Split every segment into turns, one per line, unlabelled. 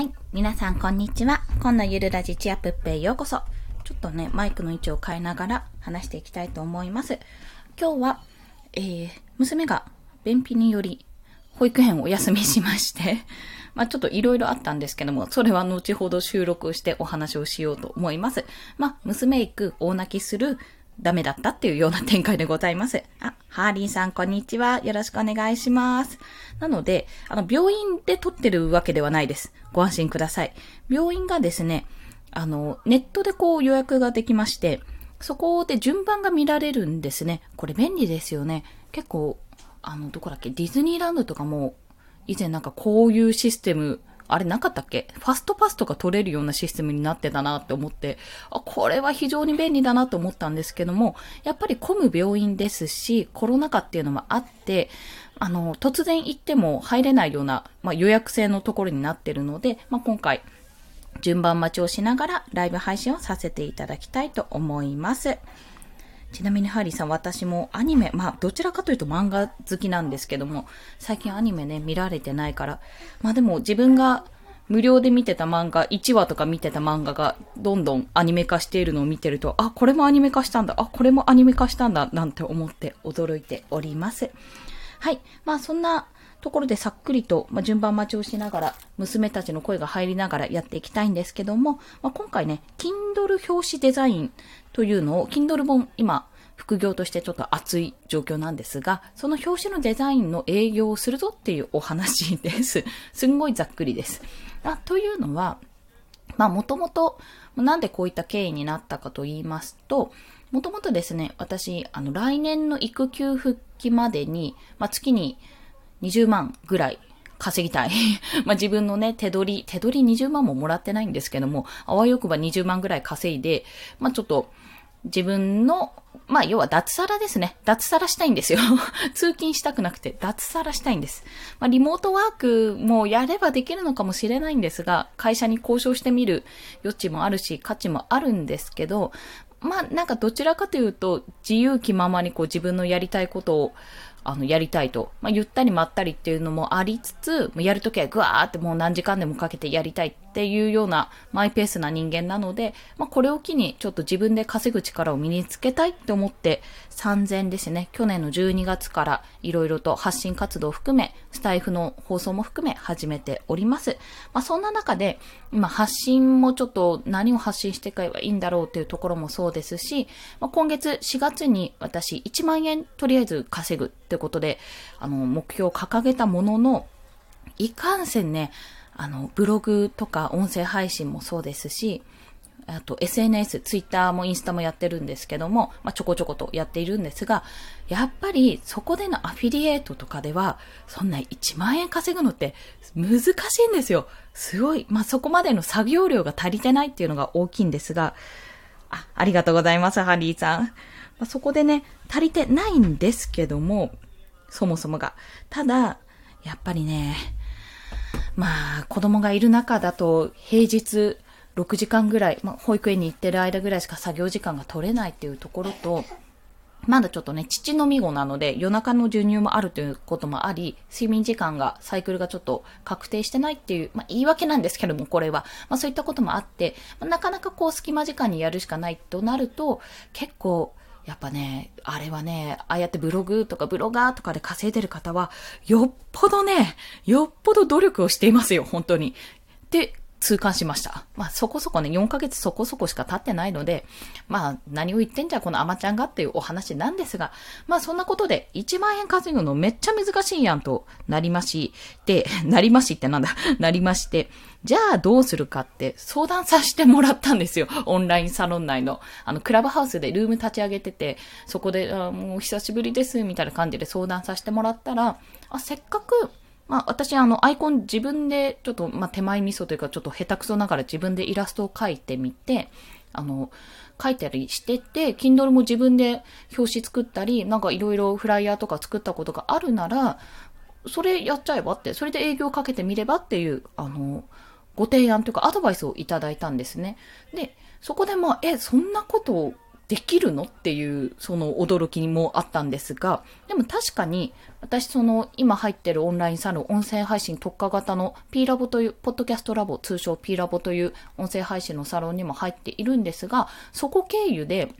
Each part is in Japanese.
はい。皆さん、こんにちは。今のゆるラジチアプッペへようこそ。ちょっとね、マイクの位置を変えながら話していきたいと思います。今日は、えー、娘が便秘により、保育園をお休みしまして、まあちょっといろいろあったんですけども、それは後ほど収録してお話をしようと思います。まあ、娘行く、大泣きする、ダメだったっていうような展開でございます。あ、ハーリーさん、こんにちは。よろしくお願いします。なので、あの、病院で撮ってるわけではないです。ご安心ください。病院がですね、あの、ネットでこう予約ができまして、そこで順番が見られるんですね。これ便利ですよね。結構、あの、どこだっけ、ディズニーランドとかも、以前なんかこういうシステムあれなかったっけ？ファストパスとか取れるようなシステムになってたなって思って、あ、これは非常に便利だなと思ったんですけども、やっぱり混む病院ですし、コロナ禍っていうのもあって、あの、突然行っても入れないような、まあ、予約制のところになってるので、まあ、今回、順番待ちをしながらライブ配信をさせていただきたいと思います。ちなみにハリーさん、私もアニメ、まあ、どちらかというと漫画好きなんですけども、最近アニメね、見られてないから、まあでも自分が無料で見てた漫画、1話とか見てた漫画がどんどんアニメ化しているのを見てると、あ、これもアニメ化したんだ、あ、これもアニメ化したんだ、なんて思って驚いております。はい。まあそんなところでさっくりと、まあ、順番待ちをしながら、娘たちの声が入りながらやっていきたいんですけども、まあ、今回ね、Kindle 表紙デザインというのを、Kindle 本、今、副業としてちょっと熱い状況なんですが、その表紙のデザインの営業をするぞっていうお話です。すんごいざっくりです。あというのは、まあもともと、なんでこういった経緯になったかと言いますと、もともとですね、私、あの、来年の育休復帰までに、まあ月に20万ぐらい稼ぎたい。まあ自分のね、手取り、手取り20万ももらってないんですけども、あわよくば20万ぐらい稼いで、まあちょっと、自分の、まあ、要は脱サラですね。脱サラしたいんですよ。通勤したくなくて、脱サラしたいんです。まあ、リモートワークもやればできるのかもしれないんですが、会社に交渉してみる余地もあるし、価値もあるんですけど、まあ、なんかどちらかというと、自由気ままにこう自分のやりたいことを、あの、やりたいと。まあ、ゆったりまったりっていうのもありつつ、やるときはぐわーってもう何時間でもかけてやりたいっっていうようなマイペースな人間なので、まあ、これを機にちょっと自分で稼ぐ力を身につけたいって思って3000ですね、去年の12月からいろいろと発信活動を含め、スタイフの放送も含め始めております。まあ、そんな中で、今発信もちょっと何を発信していけばいいんだろうっていうところもそうですし、まあ、今月4月に私1万円とりあえず稼ぐってことで、あの、目標を掲げたものの、いかんせんね、あの、ブログとか音声配信もそうですし、あと SNS、ツイッターもインスタもやってるんですけども、まあ、ちょこちょことやっているんですが、やっぱりそこでのアフィリエイトとかでは、そんな1万円稼ぐのって難しいんですよ。すごい。まあ、そこまでの作業量が足りてないっていうのが大きいんですが、あ、ありがとうございます、ハリーさん。まあ、そこでね、足りてないんですけども、そもそもが。ただ、やっぱりね、まあ、子供がいる中だと、平日6時間ぐらい、まあ、保育園に行ってる間ぐらいしか作業時間が取れないっていうところと、まだちょっとね、父のみ子なので、夜中の授乳もあるということもあり、睡眠時間が、サイクルがちょっと確定してないっていう、まあ、言い訳なんですけども、これは。まあ、そういったこともあって、まあ、なかなかこう、隙間時間にやるしかないとなると、結構、やっぱね、あれはね、ああやってブログとかブロガーとかで稼いでる方は、よっぽどね、よっぽど努力をしていますよ、本当に。で、痛感しました。まあそこそこね、4ヶ月そこそこしか経ってないので、まあ何を言ってんじゃこのアマちゃんがっていうお話なんですが、まあそんなことで1万円稼ぐのめっちゃ難しいやんとなりまし、で、なりましってなんだ、なりまして、じゃあどうするかって相談させてもらったんですよ。オンラインサロン内の。あの、クラブハウスでルーム立ち上げてて、そこで、あもう久しぶりです、みたいな感じで相談させてもらったら、あ、せっかくまあ私あのアイコン自分でちょっとまあ手前味噌というかちょっと下手くそながら自分でイラストを描いてみて、あの、書いたりしてて、Kindle も自分で表紙作ったり、なんかいろいろフライヤーとか作ったことがあるなら、それやっちゃえばって、それで営業かけてみればっていう、あの、ご提案というかアドバイスをいただいたんですね。で、そこでまあ、え、そんなことできるの？っていう、その驚きもあったんですが、でも確かに、私その、今入ってるオンラインサロン、音声配信特化型の P ラボという、ポッドキャストラボ、通称 P ラボという音声配信のサロンにも入っているんですが、そこ経由で、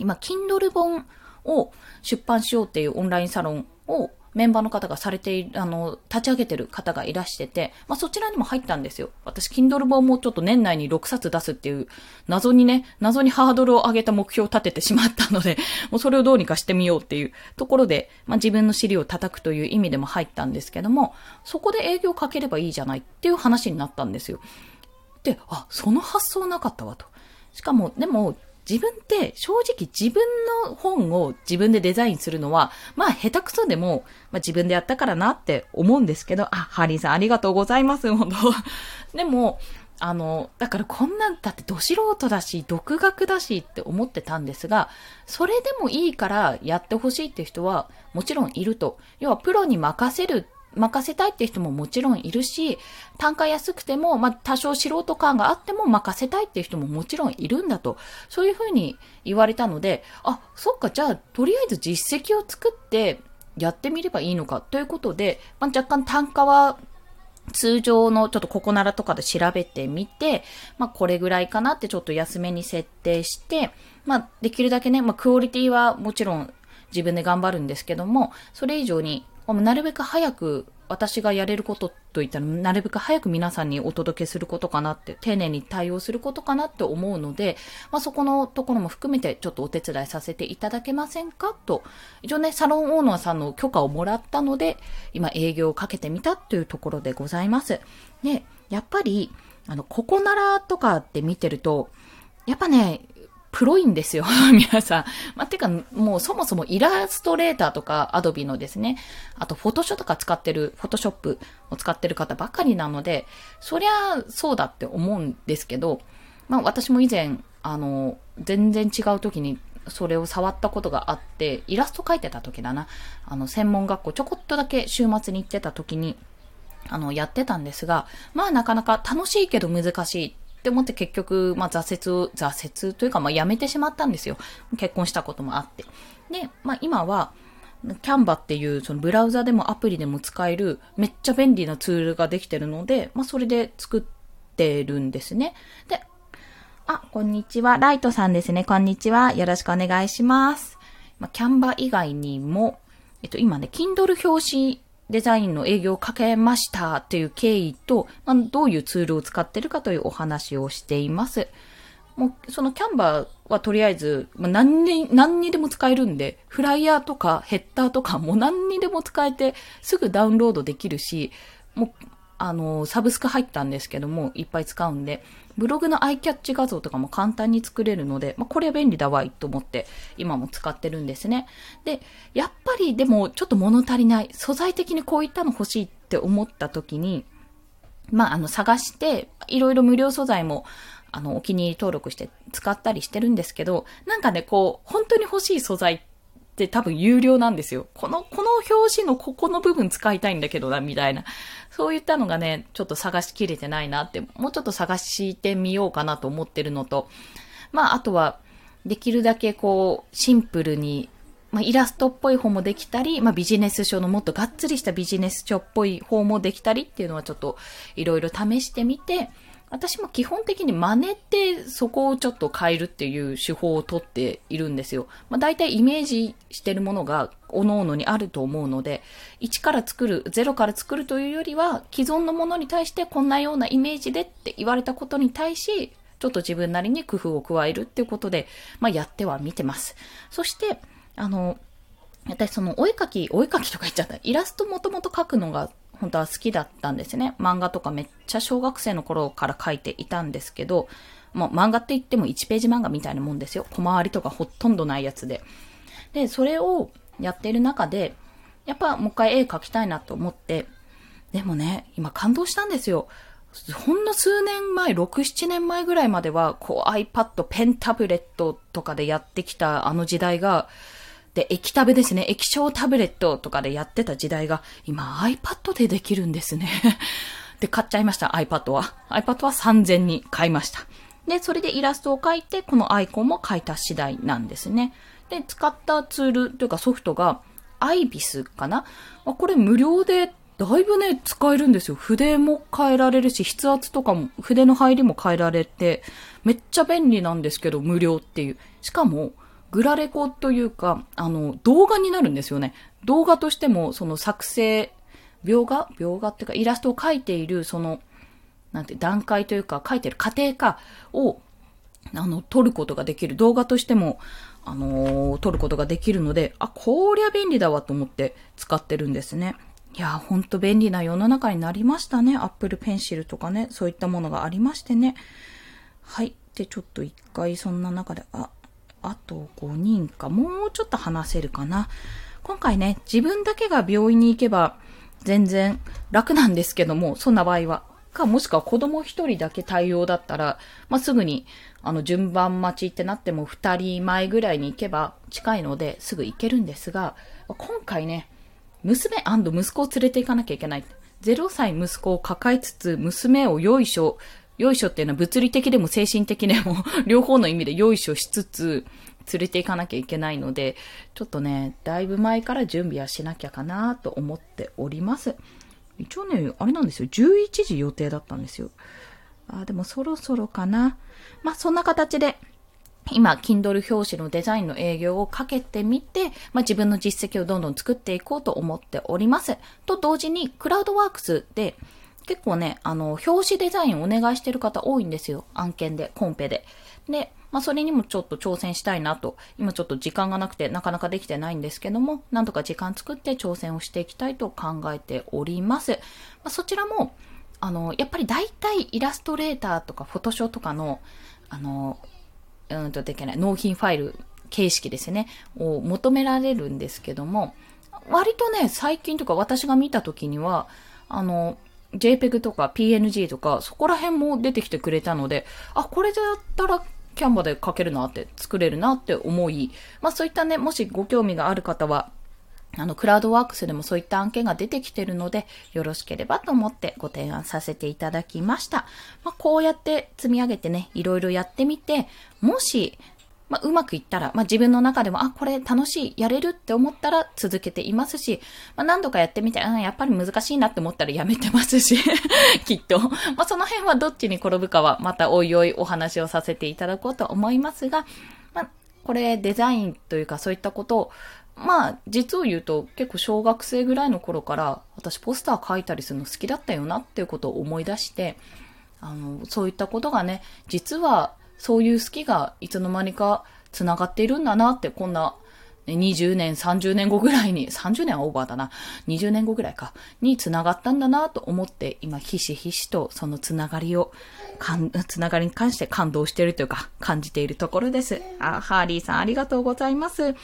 今、Kindle 本を出版しようっていうオンラインサロンをメンバーの方がされている、あの、立ち上げてる方がいらしてて、まあ、そちらにも入ったんですよ。私、Kindle 本もちょっと年内に6冊出すっていう、謎にね、謎にハードルを上げた目標を立ててしまったので、もうそれをどうにかしてみようっていうところで、まあ、自分の尻を叩くという意味でも入ったんですけども、そこで営業かければいいじゃないっていう話になったんですよ。で、あ、その発想なかったわと。しかも、でも、自分って正直自分の本を自分でデザインするのは、まあ下手くそでも、まあ自分でやったからなって思うんですけど、あ、ハリーさんありがとうございます、本当 でも、あの、だからこんなんだってど素人だし、独学だしって思ってたんですが、それでもいいからやってほしいって人はもちろんいると。要はプロに任せる任せたいって人ももちろんいるし、単価安くても、まあ、多少素人感があっても任せたいっていう人ももちろんいるんだと。そういうふうに言われたので、あ、そっか、じゃあ、とりあえず実績を作ってやってみればいいのかということで、まあ、若干単価は通常のちょっとここならとかで調べてみて、まあこれぐらいかなってちょっと安めに設定して、まあできるだけね、まあクオリティはもちろん自分で頑張るんですけども、それ以上になるべく早く私がやれることといったら、なるべく早く皆さんにお届けすることかなって、丁寧に対応することかなって思うので、まあ、そこのところも含めてちょっとお手伝いさせていただけませんかと、一応ね、サロンオーナーさんの許可をもらったので、今営業をかけてみたというところでございます。で、やっぱり、あの、ここならとかって見てると、やっぱね、プロいんですよ、皆さん。まあ、てか、もうそもそもイラストレーターとか、アドビのですね、あと、フォトショとか使ってる、フォトショップを使ってる方ばかりなので、そりゃ、そうだって思うんですけど、まあ、私も以前、あの、全然違う時に、それを触ったことがあって、イラスト描いてた時だな。あの、専門学校ちょこっとだけ週末に行ってた時に、あの、やってたんですが、まあなかなか楽しいけど難しいって思って結局、まあ挫折、挫折というか、まあやめてしまったんですよ。結婚したこともあって。で、まあ今は、キャンバっていうそのブラウザでもアプリでも使えるめっちゃ便利なツールができてるので、まあそれで作ってるんですね。で、あ、こんにちは。ライトさんですね。こんにちは。よろしくお願いします。まあ、キャンバ以外にも、えっと今ね、Kindle 表紙デザインの営業をかけましたっていう経緯と、まあ、どういうツールを使ってるかというお話をしています。もう、そのキャンバーはとりあえず、まあ、何に、何にでも使えるんで、フライヤーとかヘッダーとかも何にでも使えて、すぐダウンロードできるし、もう、あの、サブスク入ったんですけども、いっぱい使うんで、ブログのアイキャッチ画像とかも簡単に作れるので、まあ、これ便利だわいと思って今も使ってるんですね。で、やっぱりでもちょっと物足りない。素材的にこういったの欲しいって思った時に、まあ、あの、探して、いろいろ無料素材も、あの、お気に入り登録して使ったりしてるんですけど、なんかね、こう、本当に欲しい素材って多分有料なんですよ。この、この表紙のここの部分使いたいんだけどな、みたいな。そういったのがね、ちょっと探しきれてないなって、もうちょっと探してみようかなと思ってるのと、まあ、あとは、できるだけこう、シンプルに、まあ、イラストっぽい方もできたり、まあ、ビジネス書のもっとがっつりしたビジネス書っぽい方もできたりっていうのはちょっといろいろ試してみて、私も基本的に真似ってそこをちょっと変えるっていう手法をとっているんですよ。まあ大体イメージしてるものが各々にあると思うので、1から作る、0から作るというよりは、既存のものに対してこんなようなイメージでって言われたことに対し、ちょっと自分なりに工夫を加えるっていうことで、まあやってはみてます。そして、あの、私そのお絵かき、お絵かきとか言っちゃった。イラストもともと描くのが本当は好きだったんですね。漫画とかめっちゃ小学生の頃から書いていたんですけど、もう漫画って言っても1ページ漫画みたいなもんですよ。小回りとかほとんどないやつで。で、それをやっている中で、やっぱもう一回絵描きたいなと思って、でもね、今感動したんですよ。ほんの数年前、6、7年前ぐらいまでは、こう iPad、ペンタブレットとかでやってきたあの時代が、で、液タブですね。液晶タブレットとかでやってた時代が、今 iPad でできるんですね。で、買っちゃいました、iPad は。iPad は3000に買いました。で、それでイラストを描いて、このアイコンも描いた次第なんですね。で、使ったツールというかソフトが、アイビスかな？あこれ無料でだいぶね、使えるんですよ。筆も変えられるし、筆圧とかも、筆の入りも変えられて、めっちゃ便利なんですけど、無料っていう。しかも、グラレコというか、あの、動画になるんですよね。動画としても、その作成、描画？描画っていうか、イラストを描いている、その、なんて、段階というか、描いてる過程かを、あの、撮ることができる。動画としても、あのー、撮ることができるので、あ、こりゃ便利だわと思って使ってるんですね。いや、ほんと便利な世の中になりましたね。Apple Pencil とかね、そういったものがありましてね。はい。で、ちょっと一回そんな中で、あ、あと5人か、もうちょっと話せるかな。今回ね、自分だけが病院に行けば全然楽なんですけども、そんな場合は。か、もしくは子供一人だけ対応だったら、まあ、すぐに、あの、順番待ちってなっても二人前ぐらいに行けば近いのですぐ行けるんですが、今回ね、娘息子を連れて行かなきゃいけない。0歳息子を抱えつつ、娘をよいしょ、よいしょっていうのは物理的でも精神的でも 両方の意味でよいしょしつつ、連れて行かなきゃいけないので、ちょっとね、だいぶ前から準備はしなきゃかなと思っております。一応ね、あれなんですよ。11時予定だったんですよ。あ、でもそろそろかな。まあ、そんな形で、今、Kindle 表紙のデザインの営業をかけてみて、まあ、自分の実績をどんどん作っていこうと思っております。と同時に、クラウドワークスで、結構ね、あの、表紙デザインお願いしてる方多いんですよ。案件で、コンペで。で、まあ、それにもちょっと挑戦したいなと、今ちょっと時間がなくてなかなかできてないんですけども、なんとか時間作って挑戦をしていきたいと考えております。まあ、そちらも、あの、やっぱり大体イラストレーターとかフォトショーとかの、あの、うんとできない、納品ファイル形式ですね、を求められるんですけども、割とね、最近とか私が見た時には、あの、JPEG とか PNG とか、そこら辺も出てきてくれたので、あ、これだったらキャンバで書けるなって、作れるなって思い、まあそういったね、もしご興味がある方は、あの、クラウドワークスでもそういった案件が出てきてるので、よろしければと思ってご提案させていただきました。まあ、こうやって積み上げてね、いろいろやってみて、もし、まあ、うまくいったら、まあ、自分の中でも、あ、これ楽しい、やれるって思ったら続けていますし、まあ、何度かやってみて、あ、やっぱり難しいなって思ったらやめてますし、きっと。まあ、その辺はどっちに転ぶかは、またおいおいお話をさせていただこうと思いますが、まあ、これデザインというかそういったことを、まあ、実を言うと結構小学生ぐらいの頃から私ポスター書いたりするの好きだったよなっていうことを思い出して、あの、そういったことがね、実はそういう好きがいつの間にか繋がっているんだなって、こんな、20年、30年後ぐらいに、30年はオーバーだな、20年後ぐらいか、に繋がったんだなと思って、今、ひしひしとその繋がりを、かん、繋がりに関して感動しているというか、感じているところです。あ、ハーリーさんありがとうございます。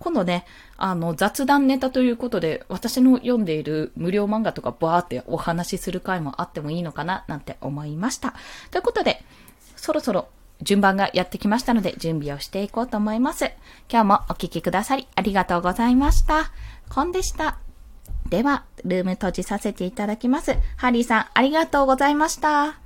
今度ね、あの、雑談ネタということで、私の読んでいる無料漫画とかバーってお話しする回もあってもいいのかな、なんて思いました。ということで、そろそろ順番がやってきましたので準備をしていこうと思います。今日もお聴きくださりありがとうございました。コンでした。では、ルーム閉じさせていただきます。ハリーさん、ありがとうございました。